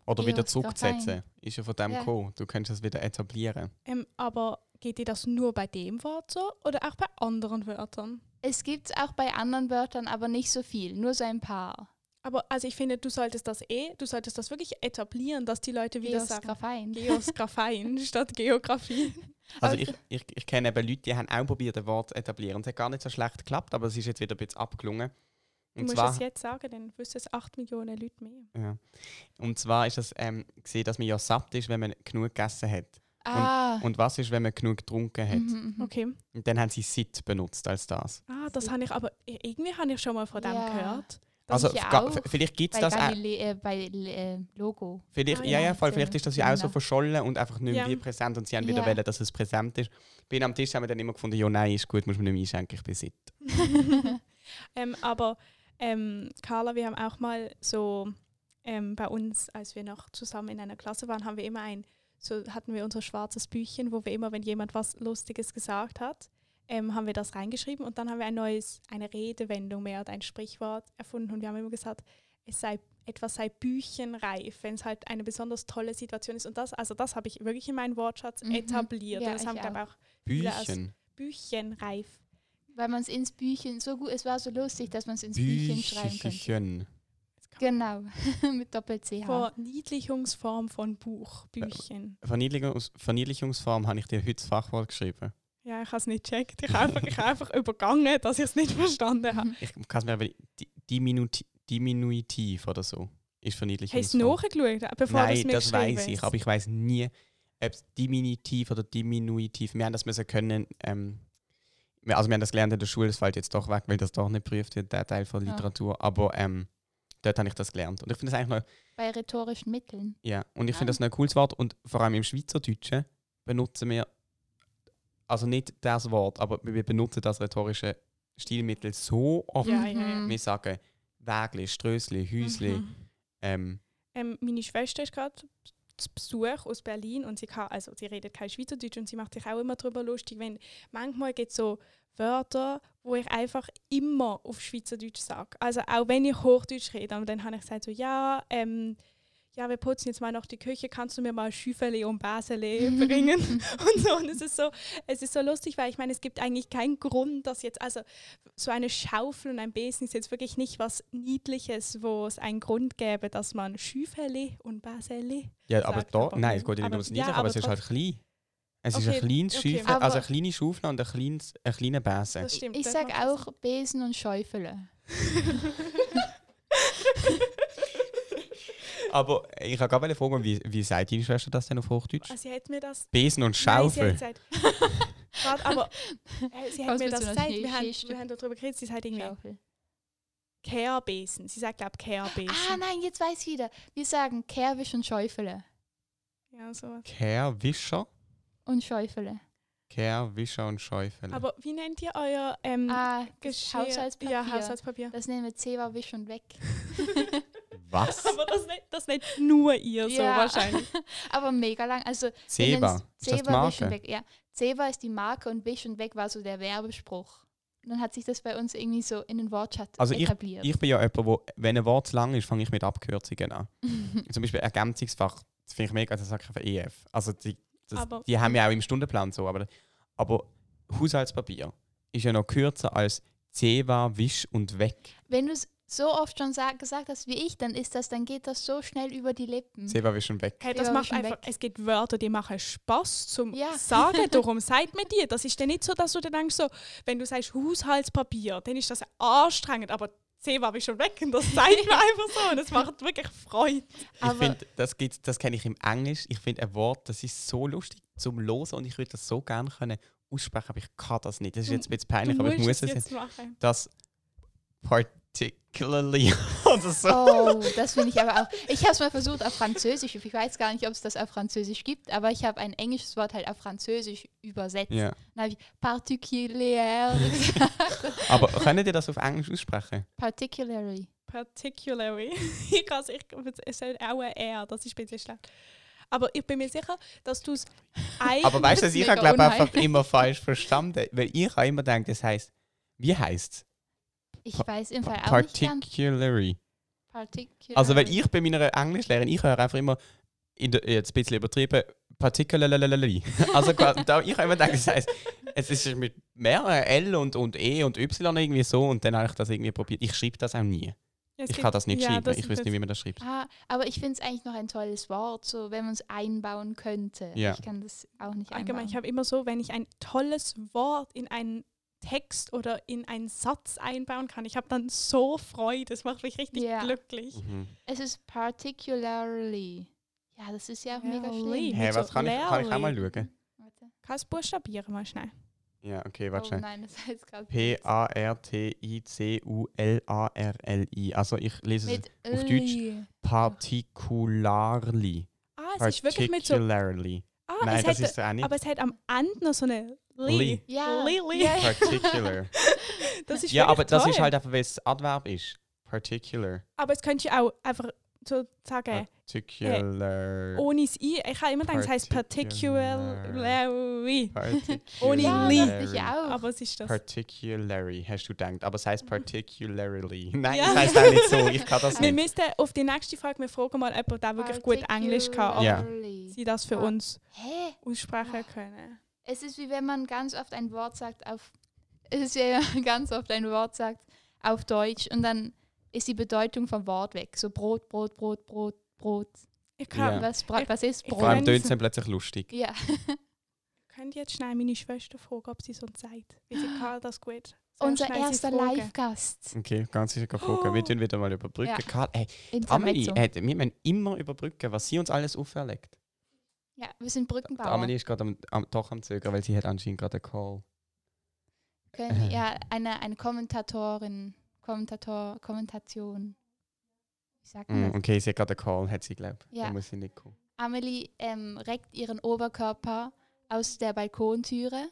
Oder Ja, wieder zurückzusetzen. fein. Ist ja von dem Ja. gekommen. Du könntest das wieder etablieren. Ähm, aber geht dir das nur bei dem Wort so oder auch bei anderen Wörtern? Es gibt es auch bei anderen Wörtern, aber nicht so viel, nur so ein paar. Aber also ich finde, du solltest das eh, du solltest das wirklich etablieren, dass die Leute wieder sagen. Geosgraphein statt Geografie. Also ich, ich, ich kenne eben Leute, die haben auch probiert, ein Wort zu etablieren. Es hat gar nicht so schlecht geklappt, aber es ist jetzt wieder ein bisschen abgelungen. Du Und musst zwar, es jetzt sagen, dann wüssten es 8 Millionen Leute mehr. ja. und zwar ist es ähm, gesehen, dass man ja satt ist, wenn man genug gegessen hat. Ah. Und was ist, wenn man genug getrunken hat? mhm, mhm. Okay. Und dann haben sie Sit benutzt als das. Ah, das habe ich aber irgendwie habe ich schon mal von dem Ja. gehört. Das Also auch vielleicht gibt es bei, das auch. Äh, bei äh, Logo. Vielleicht, Ah, ja, ja, voll, vielleicht ist das ja auch so verschollen und einfach nicht mehr Ja. wie präsent und sie haben wieder Ja. wollen, dass es präsent ist. Bei ihnen am Tisch haben wir dann immer gefunden, ja, nein, ist gut, muss man nicht mehr einschenken, ich bin sitt. ähm, aber ähm, Carla, wir haben auch mal so ähm, bei uns, als wir noch zusammen in einer Klasse waren, haben wir immer ein, so hatten wir unser schwarzes Büchchen, wo wir immer, wenn jemand was Lustiges gesagt hat, ähm, haben wir das reingeschrieben und dann haben wir ein neues, eine Redewendung mehr oder ein Sprichwort erfunden und wir haben immer gesagt, es sei etwas sei büchenreif, wenn es halt eine besonders tolle Situation ist. Und das, also das habe ich wirklich in meinen Wortschatz Mhm. etabliert. Ja, und das ich haben glaube auch. auch Büchen. büchenreif. Weil man es ins Büchchen, so gut, es war so lustig, dass man es ins Büchchen schreiben könnte. Genau, mit Doppel-CH. Verniedlichungsform von Buch, Büchchen. Verniedlichungs Verniedlichungsform habe ich dir heute das Fachwort geschrieben. Ja, ich habe es nicht gecheckt. Ich habe einfach, ich habe einfach übergangen, dass ich es nicht verstanden habe. Ich kann es mir aber di- Diminuti Diminutiv oder so ist Hast du Verniedlichungsform. nachgeschaut, bevor du es Nein, das weiß ich, aber ich weiß nie, ob es Diminutiv oder Diminutiv. Wir haben das müssen können. Ähm, wir- also wir haben das gelernt in der Schule, das fällt jetzt doch weg, weil das doch nicht prüft wird, der Teil von Ja. Literatur. Aber ähm, dort habe ich das gelernt. Und ich finde das eigentlich noch, Bei rhetorischen Mitteln. ja, und ich Ah. finde das noch ein cooles Wort. Und vor allem im Schweizerdeutschen benutzen wir, also nicht das Wort, aber wir benutzen das rhetorische Stilmittel so oft. Ja, ja, ja. Mhm. Wir sagen Wägli, Strösli, Häusli. Mhm. Ähm, Ähm, meine Schwester ist gerade zu Besuch aus Berlin und sie kann, also sie redet kein Schweizerdeutsch und sie macht sich auch immer darüber lustig, wenn manchmal gibt es so Wörter, wo ich einfach immer auf Schweizerdeutsch sage. Also auch wenn ich Hochdeutsch rede, aber dann habe ich gesagt so, ja, ähm, ja, wir putzen jetzt mal noch die Küche, kannst du mir mal Schüffeli und Basele bringen? und so. Und es ist so, es ist so lustig, weil ich meine, es gibt eigentlich keinen Grund, dass jetzt, also so eine Schaufel und ein Besen ist jetzt wirklich nicht was Niedliches, wo es einen Grund gäbe, dass man Schüffeli und Basele. ja, aber sagt, da, aber nein, um- es geht ja nicht aber- ums ja, Niedliche, aber, aber es ist halt klein. Es ist Okay, ein kleines okay. Schäufel, also eine kleine Schaufel und ein, kleines, ein kleiner Besen. Das stimmt. Ich das sag macht Sinn. auch Besen und Schäufele. Aber ich habe gerade fragen, wie, wie sagt deine Schwester das denn auf Hochdeutsch? Also sie hat mir das. Besen und Nein, Schaufel. sie hat gesagt, Warte, aber äh, sie hat Was mir das gesagt. Wir haben, wir haben darüber geredet. Sie sagt irgendwie Schaufel. Kehrbesen. Sie sagt, glaube ich, Kehrbesen. Ah, nein, jetzt weiß ich wieder. Wir sagen Kerwisch und Schäufele. Ja, sowas. Kehrwischer, Und Schäufele. Kehrwischer und Schäufel. Aber wie nennt ihr euer ähm, Ah, Geschirr? Haushaltspapier. Ja, Haushaltspapier. Das nennen wir Zewa, Wisch und Weg. Was? Aber das nicht, das nicht nur ihr so Ja. wahrscheinlich. Aber mega lang. Also, Zeba. Zewa, Wisch und Marke? Weg. Ja, Zewa ist die Marke und Wisch und Weg war so der Werbespruch. Und dann hat sich das bei uns irgendwie so in den Wortschatz Also etabliert. Ich bin ja jemand, wo, wenn ein Wort zu lang ist, fange ich mit Abkürzungen an. Zum Beispiel Ergänzungsfach, das finde ich mega, das sage ich einfach EF. Also die, das, Aber- die haben ja auch im Stundenplan so, aber, aber Haushaltspapier ist ja noch kürzer als Zewa, Wisch und Weg. Wenn du es so oft schon sag, gesagt hast wie ich, dann ist das, dann geht das so schnell über die Lippen. Zewa, Wisch und Weg. Hey, das Ja, macht schon einfach, weg. es gibt Wörter, die machen Spaß zum Ja. Sagen. Darum sagt man dir. Das ist dann nicht so, dass du dann denkst, so, wenn du sagst Haushaltspapier, dann ist das anstrengend, aber Zewa ist schon weg und das sagt man einfach so und es macht wirklich Freude. Ich Aber- finde, das, gibt's- das kenne ich im Englisch. Ich finde ein Wort, das ist so lustig zum Losen und ich würde das so gerne können aussprechen, aber ich kann das nicht. Das ist jetzt ein bisschen peinlich, du aber ich muss musst es jetzt. jetzt machen. Das particularly oder so. Oh, das finde ich aber auch. Ich habe es mal versucht auf Französisch. Ich weiß gar nicht, ob es das auf Französisch gibt, aber ich habe ein englisches Wort halt auf Französisch übersetzt. Ja. Dann habe ich particulier gesagt. Aber könnt ihr das auf Englisch aussprechen? Particularly. Particularly. ich also ich, es soll auch ein R, das ist ein bisschen schlecht. Aber ich bin mir sicher, dass du es Aber weißt du, ich habe glaube einfach immer falsch verstanden, weil ich habe immer gedacht, das heißt, wie heißt Ich weiß im Fall auch nicht ganz. Particularly. Particularly. Also weil ich bei meiner Englischlehrerin, ich höre einfach immer, in der, jetzt ein bisschen übertrieben, particularly. Also da, ich habe immer gedacht, das heißt, es ist mit mehreren L und, und E und Y irgendwie so und dann habe ich das irgendwie probiert. Ich schreibe das auch nie. Es Ich kann das nicht ja, schreiben. das ich jetzt- nicht, wie man das schreibt. Ah, aber ich finde es eigentlich noch ein tolles Wort, so wenn man es einbauen könnte. Ja. Ich kann das auch nicht Allgemein, ich einbauen. habe immer so, wenn ich ein tolles Wort in einen Text oder in einen Satz einbauen kann, ich habe dann so Freude, das macht mich richtig Ja. glücklich. Mhm. Es ist particularly. Ja, das ist ja auch mega schlimm. Hey, so was kann ich, kann ich auch mal schauen? Warte. Kannst du buchstabieren mal schnell? Ja, okay, Oh warte schnell. nein, das heißt gerade. P-A-R-T-I-C-U-L-A-R-L-I. Also ich lese es Mit auf Deutsch. Particularly. Ah, es ist wirklich mit so. Ah, Nein, es das hat, ist auch nicht. aber es hat am Ende noch so eine Li. Li. Ja. Lili. Ja. Particular. Das ist ja, aber das ist halt einfach, weil es Adverb ist. Particular. Aber es könnte ja auch einfach so sagen, Particular. ohne das I. Ich habe immer gedacht, es heißt particularly. Ohne Ja, Li. dachte ich auch. Aber es ist das. Particularly, hast du gedacht. Aber es heißt particularly. Nein, Ja. es heißt auch nicht so. Ich kann das Wir nicht. müssten auf die nächste Frage, wir fragen mal jemanden, der wirklich gut Englisch kann, ob Ja. Sie das für Ah. uns Hä? aussprechen können. Es ist wie wenn man ganz oft ein Wort sagt auf. Es ist ja ganz oft ein Wort sagt auf Deutsch und dann ist die Bedeutung vom Wort weg. So Brot, Brot, Brot, Brot, Brot. Ich kann, Ja. Was, Ich- was ist ich Brot? Vor allem tönt es dann plötzlich lustig. Ja. könnt jetzt schnell meine Schwester fragen, ob sie so sagt. Weil sie kann das gut. Sehr Unser erster. Live-Gast. Okay, ganz sicher fragen. Wir tun wieder mal überbrücken. Ja. Karl, ey, Amelie, äh, wir müssen immer überbrücken, was sie uns alles auferlegt. Ja, wir sind Die Brückenbauer. Amelie ist gerade am, am, doch am Zögern, weil sie hat anscheinend gerade einen Call. Können, ja, eine, eine Kommentatorin, Kommentator, Kommentation. Wie sagt man Mm, das? okay, sie hat gerade einen Call, hat sie glaubt. Ja. Da muss sie nicht kommen. Amelie ähm, reckt ihren Oberkörper aus der Balkontüre.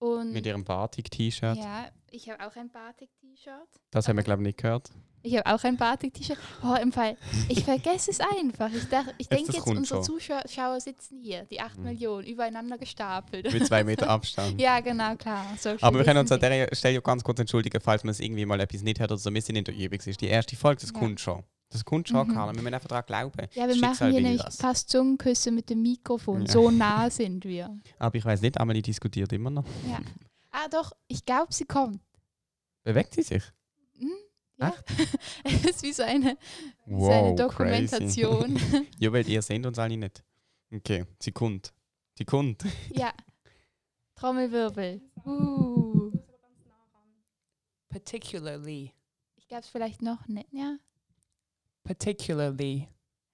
Und Mit ihrem Batik-T-Shirt. ja, ich habe auch ein Batik-T-Shirt. Das haben wir, glaube ich, nicht gehört. Ich habe auch ein Batik-T-Shirt. Oh, im Fall, ich vergesse es einfach. Ich, dach, ich denke jetzt, unsere. Zuschauer sitzen hier, die 8 Mhm. Millionen, übereinander gestapelt. Mit zwei Meter Abstand. ja, genau, klar. Social Aber wir können uns an der Stelle ganz kurz entschuldigen, falls man es irgendwie mal etwas nicht hört oder so. Wir sind in der Übung. Es ist die erste Folge, das Ja. kommt schon. Das kommt schon, Mhm. Carla. Wir müssen einfach daran glauben. Ja, wir Das machen Schicksal hier nämlich das. fast Zungenküsse mit dem Mikrofon. Ja. So nah sind wir. Aber ich weiß nicht, Amelie diskutiert immer noch. Ja. Ah, doch, ich glaube, sie kommt. Bewegt sie sich? Hm? Ja. es ist wie so eine, wie so Wow, eine. Dokumentation. Ja, weil ihr seht uns alle nicht. Okay, sie kommt. Sie kommt. ja. Trommelwirbel. Uh. Particularly. Ich glaube es vielleicht noch nicht, ja? Particularly.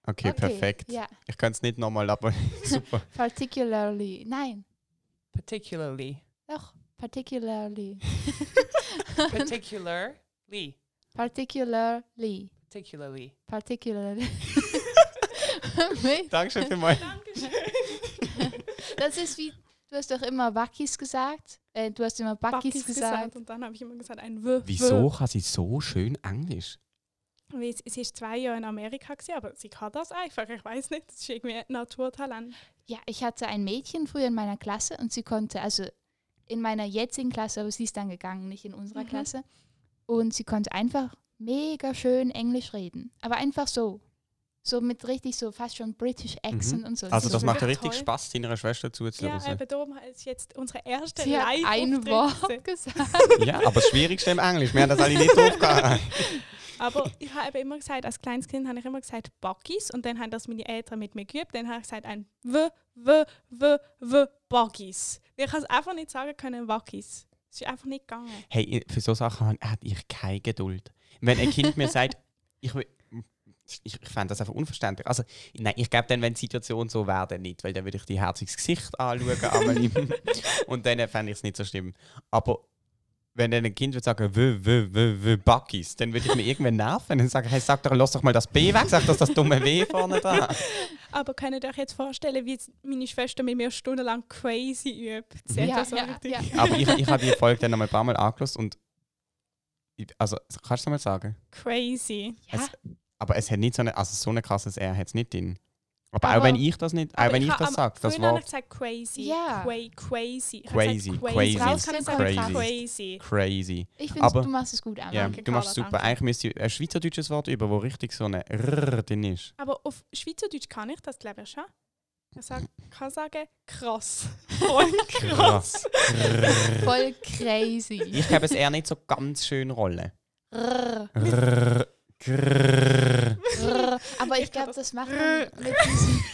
Okay, perfekt. Ja, Ich kann es nicht nochmal, aber super. particularly. Nein, Particularly. doch, particularly. Particularly. particularly. Particularly. Particularly. Dankeschön vielmals. das ist wie, du hast doch immer Wackis gesagt. Äh, du hast immer Backis Backis gesagt. Und dann habe ich immer gesagt, ein W. Wieso kann sie so schön Englisch? Weil sie, ist zwei Jahre in Amerika, gewesen, aber sie kann das einfach. Ich weiß nicht, das ist irgendwie ein Naturtalent. Ja, ich hatte ein Mädchen früher in meiner Klasse und sie konnte, also in meiner jetzigen Klasse, aber sie ist dann gegangen, nicht in unserer Mhm. Klasse. Und sie konnte einfach mega schön Englisch reden. Aber einfach so. So mit richtig so fast schon British Accent und so. Also ist das macht ja richtig toll. Spaß, deiner Schwester Ja, zuzuhören. eben darum ist jetzt unsere erste Sie hat live ein Wort gesagt. Ja, aber das Schwierigste im Englisch, wir haben das alle nicht aufgehauen. Aber ich habe immer gesagt, als kleines Kind habe ich immer gesagt Buggies und dann haben das meine Eltern mit mir geübt. Dann habe ich gesagt ein W, W, W, W, Buggies. Ich kann es einfach nicht sagen können, Wackis. Es ist einfach nicht gegangen. Hey, für so Sachen habe hab ich keine Geduld. Wenn ein Kind mir sagt, ich will. Ich, ich fände das einfach unverständlich. Also, nein, ich glaube dann, wenn die Situation so wäre, dann nicht, weil dann würde ich die herziges Gesicht anschauen, Amelie. und dann fände ich es nicht so schlimm. Aber wenn dann ein Kind würde sagen, w, w, w, w, Buckys, dann würde ich mich irgendwann nerven und sagen, hey, sag doch, lass doch mal das B weg, sag doch das dumme W vorne dran. Aber könnt ihr euch jetzt vorstellen, wie meine Schwester mit mir stundenlang crazy übt? Sie Ja, das so ja, richtig- ja. Aber ich, ich habe die Folge dann noch mal ein paar Mal angeschlossen und. ich- Also, kannst du mal sagen? Crazy. Ja, Es, aber es hat nicht so eine, also so ein krasses R hat es nicht drin. Aber, auch Aber- wenn ich das nicht, auch wenn ich, ha- das sage, das habe ich Wort gesagt crazy. Ja. Qua crazy. Ich habe Crazy, gesagt crazy, ich sagen crazy. crazy. crazy. ich finde, du machst es gut, Anna. Ja, du machst es super. danke. Eigentlich müsste ich ein schweizerdeutsches Wort über, wo richtig so eine R drin ist. Aber auf Schweizerdeutsch kann ich das, glaube ich, schon. Ich sag, kann sagen, krass. Voll krass. Voll crazy. Ich habe es eher nicht so ganz schön rollen. Rrr, R, grrr. rrr. Aber ich Ich glaube, das- das macht man mit diesem.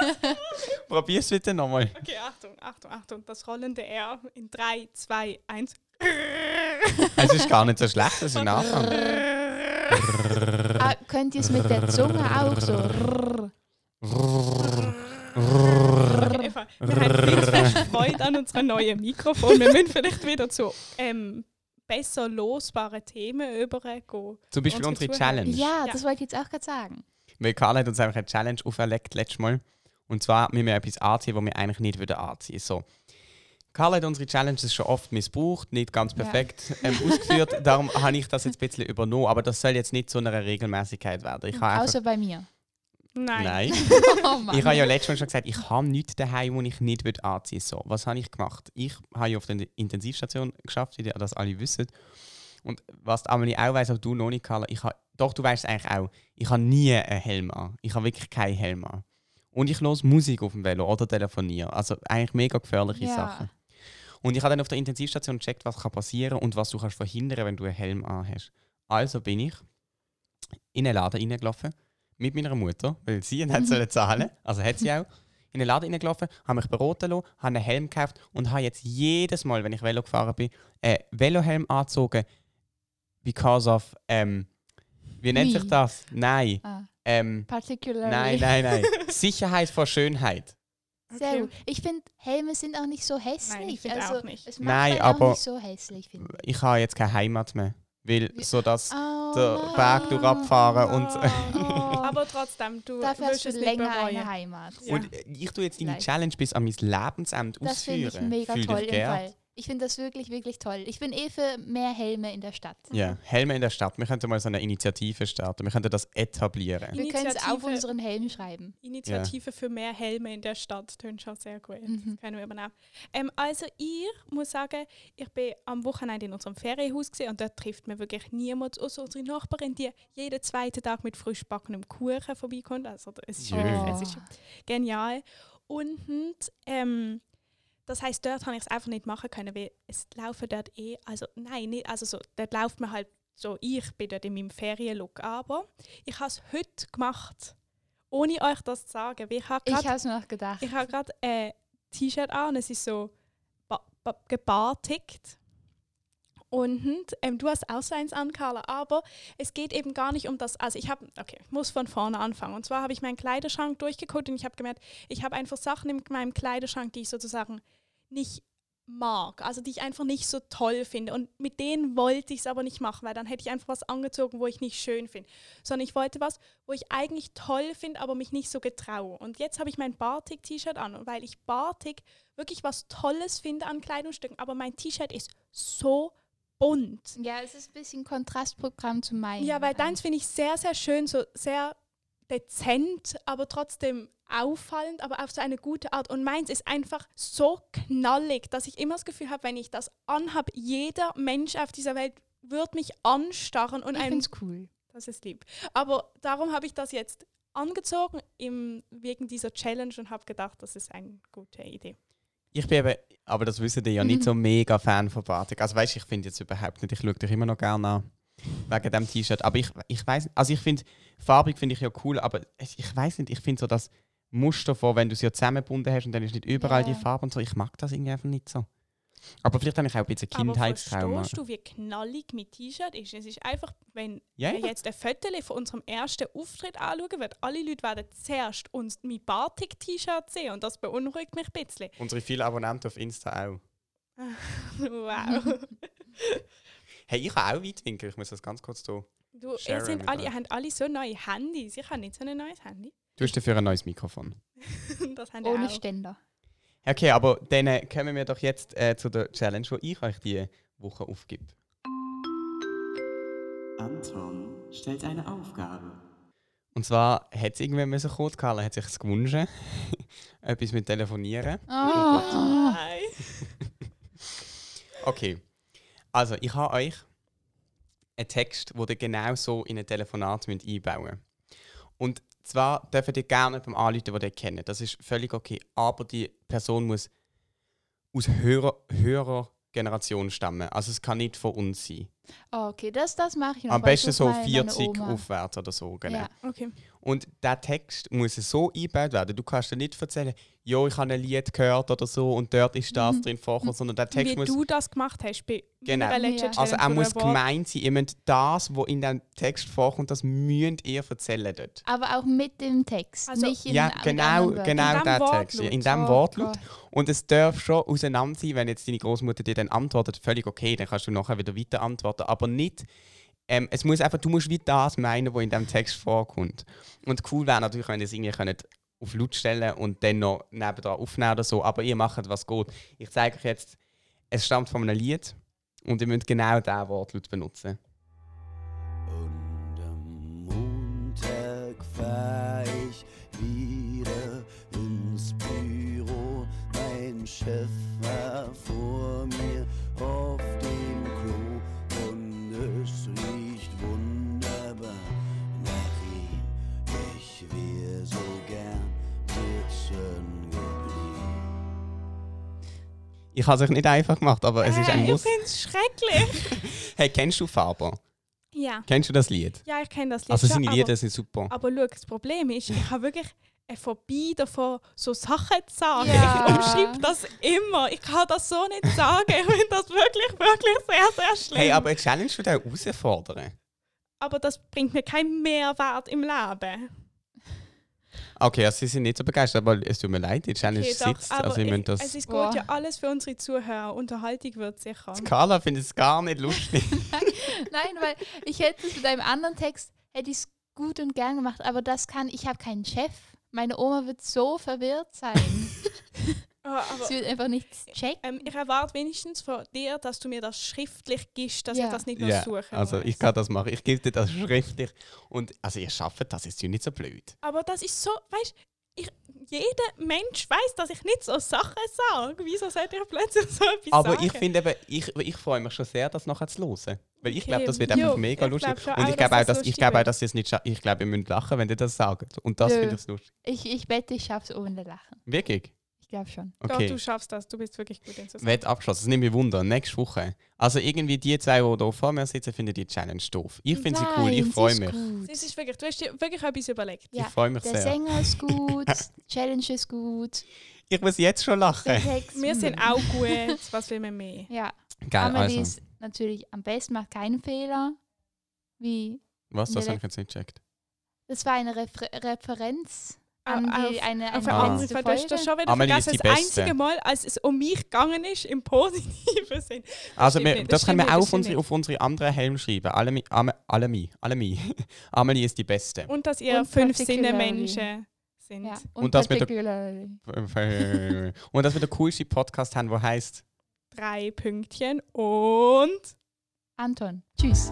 Probier's bitte nochmal. Okay, Achtung, Achtung, Achtung. Das rollende R in 3, 2, 1. Es ist gar nicht so schlecht, das ist ein Anfang. Ah, könnt ihr es mit der Zunge auch so? Eva, wir haben viel Freude an unseren neuen Mikrofon. Wir müssen vielleicht wieder zu ähm, besser losbaren Themen übergehen. Zum Beispiel Unsere unsere. Challenge. Ja, Ja. das wollte ich jetzt auch gerade sagen. Weil Karl hat uns einfach eine Challenge auferlegt letztes Mal. Und zwar müssen wir etwas anziehen, was wir eigentlich nicht würden anziehen so. Karl hat unsere Challenges schon oft missbraucht, nicht ganz Ja. perfekt ähm, ausgeführt. Darum habe ich das jetzt ein bisschen übernommen. Aber das soll jetzt nicht zu einer Regelmäßigkeit werden. Ich Außer bei mir. Nein. nein. Oh. Ich habe ja letztes Mal schon gesagt, ich habe nichts daheim, wo ich nicht würde anziehen So, was habe ich gemacht? Ich habe ja auf der Intensivstation geschafft, wie ihr das alle wissen. Und was die Amelie auch weiss, aber du noch nicht, Carla, ich habe, doch, du weißt es eigentlich auch, ich habe nie einen Helm an. Ich habe wirklich keinen Helm an. Und ich höre Musik auf dem Velo oder telefoniere. Also eigentlich mega gefährliche Ja. Sachen. Und ich habe dann auf der Intensivstation gecheckt, was kann passieren und was du kannst verhindern, wenn du einen Helm an hast. Also bin ich in einen Laden reingelaufen mit meiner Mutter, weil sie ihn hat sollen zahlen, also hat sie auch. In den Laden reingelaufen, habe mich beraten lassen, habe einen Helm gekauft und habe jetzt jedes Mal, wenn ich Velo gefahren bin, einen Velohelm angezogen, because of, ähm, wie nennt sich das? Nein, Ah, ähm, particularly. nein, nein, nein. Sicherheit vor Schönheit. Sehr Okay. gut. Ich finde, Helme sind auch nicht so hässlich. Nein, ich finde also, auch nicht. Es macht Nein, aber- auch nicht so hässlich, ich. Ich habe jetzt keine Heimat mehr, weil so das Oh, der Berg durch abfahren und Oh. Aber trotzdem, du Dafür wirst hast du länger bereuen. eine Heimat. Ja. Und ich tue jetzt deine. Challenge bis an mein Lebensende Das finde ausführen. ich mega Fühl toll im. Fall. Ich finde das wirklich, wirklich toll. Ich bin eh für mehr Helme in der Stadt. Ja, Helme in der Stadt. Wir könnten mal so eine Initiative starten. Wir könnten das etablieren. Wir können es auf unseren Helm schreiben. Initiative für mehr Helme in der Stadt. Tönt schon sehr gut. Mhm. Das können wir übernehmen. Ähm, also ich muss sagen, ich bin am Wochenende in unserem Ferienhaus gesehen und dort trifft man wirklich niemand, außer unsere Nachbarin, die jeden zweiten Tag mit frisch backenem Kuchen vorbeikommt. Also es ist, Jö. es ist genial. Und ähm, das heißt, dort habe ich es einfach nicht machen können, weil es laufen dort eh, also nein, nicht, also so, dort läuft man halt so, ich bin dort in meinem Ferienlook, aber ich habe es heute gemacht, ohne euch das zu sagen, weil ich habe Ich gerade habe es mir noch gedacht. ich habe gerade ein T-Shirt an und es ist so ba ba gebartigt. Und ähm, du hast auch so eins an, Carla, aber es geht eben gar nicht um das. Also ich habe, okay, ich muss von vorne anfangen. Und zwar habe ich meinen Kleiderschrank durchgeguckt und ich habe gemerkt, ich habe einfach Sachen in meinem Kleiderschrank, die ich sozusagen nicht mag, also die ich einfach nicht so toll finde. Und mit denen wollte ich es aber nicht machen, weil dann hätte ich einfach was angezogen, wo ich nicht schön finde. Sondern ich wollte was, wo ich eigentlich toll finde, aber mich nicht so getraue. Und jetzt habe ich mein Bartik-T-Shirt an, und weil ich Bartik wirklich was Tolles finde an Kleidungsstücken. Aber mein T-Shirt ist so bunt. ja, es ist ein bisschen Kontrastprogramm zu meinem. Ja, weil deins finde ich sehr, sehr schön, so sehr dezent, aber trotzdem auffallend, aber auf so eine gute Art. Und meins ist einfach so knallig, dass ich immer das Gefühl habe, wenn ich das anhabe, jeder Mensch auf dieser Welt wird mich anstarren und ich einem finde es cool. das ist lieb. Aber darum habe ich das jetzt angezogen im, wegen dieser Challenge und habe gedacht, das ist eine gute Idee. Ich bin eben, aber das wissen die ja Mhm. nicht so mega Fan von Batik. Also weißt, ich finde jetzt überhaupt nicht. Ich schaue dich immer noch gerne an wegen dem T-Shirt. Aber ich, ich weiß, also ich finde farbig finde ich ja cool, aber ich weiß nicht. Ich finde so das Muster von, wenn du sie ja zusammengebunden hast und dann ist nicht überall die Ja. Farbe und so. Ich mag das irgendwie einfach nicht so. Aber vielleicht habe ich auch ein bisschen Aber Kindheitstrauma. verstehst du, wie knallig mein T-Shirt ist? Es ist einfach, wenn Ja, wir jetzt ein Foto von unserem ersten Auftritt anschauen, werden alle Leute werden zuerst uns mein Batik-T-Shirt sehen und das beunruhigt mich ein bisschen. Unsere vielen Abonnenten auf Insta auch. wow. Hey, ich habe auch Weitwinkel. Ich muss das ganz kurz tun. Du, ihr, sind alle, ihr habt alle so neue Handys. Ich habe nicht so ein neues Handy. Du hast dafür ein neues Mikrofon. das haben Ohne auch. Ständer. Okay, aber dann äh, kommen wir doch jetzt äh, zu der Challenge, die ich euch diese Woche aufgebe. Anton stellt eine Aufgabe. Und zwar hat es irgendwann müssen kommen, Carla hat sich gewünscht, etwas mit Telefonieren. Oh. Nein. Okay, also ich habe euch einen Text, den ihr genau so in ein Telefonat einbauen müsst. Und zwar dürft ihr gerne beim Anrufen, den ihr kennt. Das ist völlig okay. Aber die Person muss aus höherer, höherer Generation stammen. Also es kann nicht von uns sein. Oh, okay, das, das mache ich noch. Am besten so mal meine 40 Oma. aufwärts oder so. Genau. Ja. Okay. Und der Text muss so eingebaut werden. Du kannst dir nicht erzählen, jo, ich habe ein Lied gehört oder so und dort ist das Mhm. drin vorgekommen, sondern der Text Wie muss. du das gemacht hast bei Genau. Ja. Also er muss gemeint sein. Ihr müsst das, was in dem Text vorkommt, das müsst ihr erzählen dort. Aber auch mit dem Text, Also- nicht in Ja, genau, genau In dem der Text. Ja, in dem Oh Wortlaut. Gott. Und es darf schon auseinander sein, wenn jetzt deine Großmutter dir dann antwortet, völlig okay, dann kannst du nachher wieder weiter antworten. Aber nicht, ähm, es muss einfach, du musst wie das meinen, was in dem Text vorkommt. Und cool wäre natürlich, wenn ihr es irgendwie könnt auf laut stellen und dann noch nebendran aufnehmen oder so, aber ihr macht, was geht. Ich zeige euch jetzt, es stammt von einem Lied und ihr müsst genau diesen Wortlaut benutzen. Und am Montag fahr ich wieder ins Büro. Mein Chef Ich habe es euch nicht einfach gemacht, aber es ist ein äh, ich Muss. finde es schrecklich. Hey, kennst du Faber? ja. Kennst du das Lied? ja, ich kenne das Lied Also schon, seine Lieder sind super. aber, aber schau, das Problem ist, ich habe wirklich eine Phobie davon, so Sachen zu sagen. Ja. Ich umschreibe das immer. Ich kann das so nicht sagen. Ich finde das wirklich, wirklich sehr, sehr schlimm. Hey, aber eine Challenge du auch herausfordern. aber das bringt mir keinen Mehrwert im Leben. Okay, also sie sind nicht so begeistert, aber es tut mir leid, die Challenge Okay, doch, sitzt. Also ich ich, das. es ist gut ja alles für unsere Zuhörer. Unterhaltung wird sicher. Carla findet es gar nicht lustig. Nein, weil ich hätte es mit einem anderen Text, hätte ich es gut und gern gemacht, aber das kann, ich habe keinen Chef. Meine Oma wird so verwirrt sein. Ah, aber, Sie wird einfach nichts checken. ähm, ich erwarte wenigstens von dir, dass du mir das schriftlich gibst, dass Ja. ich das nicht nur Ja, suchen also ich kann das machen. Ich gebe dir das schriftlich. Und also ihr schafft das, ist ja nicht so blöd. Aber das ist so, weißt ich, jeder Mensch weiß, dass ich nicht so Sachen sage. Wieso sollte ich plötzlich so etwas Aber sagen? ich finde eben, ich, ich freue mich schon sehr, das nachher zu hören. Weil ich glaube, Okay. das wird einfach Jo, mega lustig. Und ich glaube auch, dass das dass, ich glaube auch, dass ihr es nicht scha- Ich glaube, ihr müsst lachen, wenn ihr das sagt. Und das finde ich lustig. Ich, ich wette, ich schaffe es ohne Lachen. Wirklich? Ich glaube schon. Doch, Okay. du schaffst das. Du bist wirklich gut in so Sachen. Wett abgeschlossen. Das nimmt mich Wunder. Nächste Woche. Also irgendwie die zwei, die hier vor mir sitzen, finden die Challenge doof. Ich finde sie cool. Ich freue mich. ist gut. Es ist wirklich, du hast dir wirklich etwas überlegt. Ja, Ich freue mich Der sehr. Sänger ist gut, die Challenge ist gut. Ich muss jetzt schon Der lachen. Wir sind auch gut. Was will man mehr? Ja, Geil, Amelie also. ist natürlich am besten, macht keinen Fehler. Wie, Was? Das habe ich jetzt nicht gecheckt. das war eine Refer Referenz an auf- die, eine, Auf eine Ah. letzte. Du hast Folge. schon wieder Amelie ist vergessen. die Das Beste. einzige Mal, als es um mich gegangen ist, im positiven Sinn. Also wir, das das können wir auch auf unsere, auf unsere anderen Helm schreiben. Alemi, Ame, Alemi, Alemi. Amelie ist die Beste. Und dass ihr Und fünf particularly. Sinne-Menschen sind. Ja, Und das mit der- particularly. Und dass wir den coolsten Podcast haben, der heißt Drei Pünktchen und... Anton, tschüss.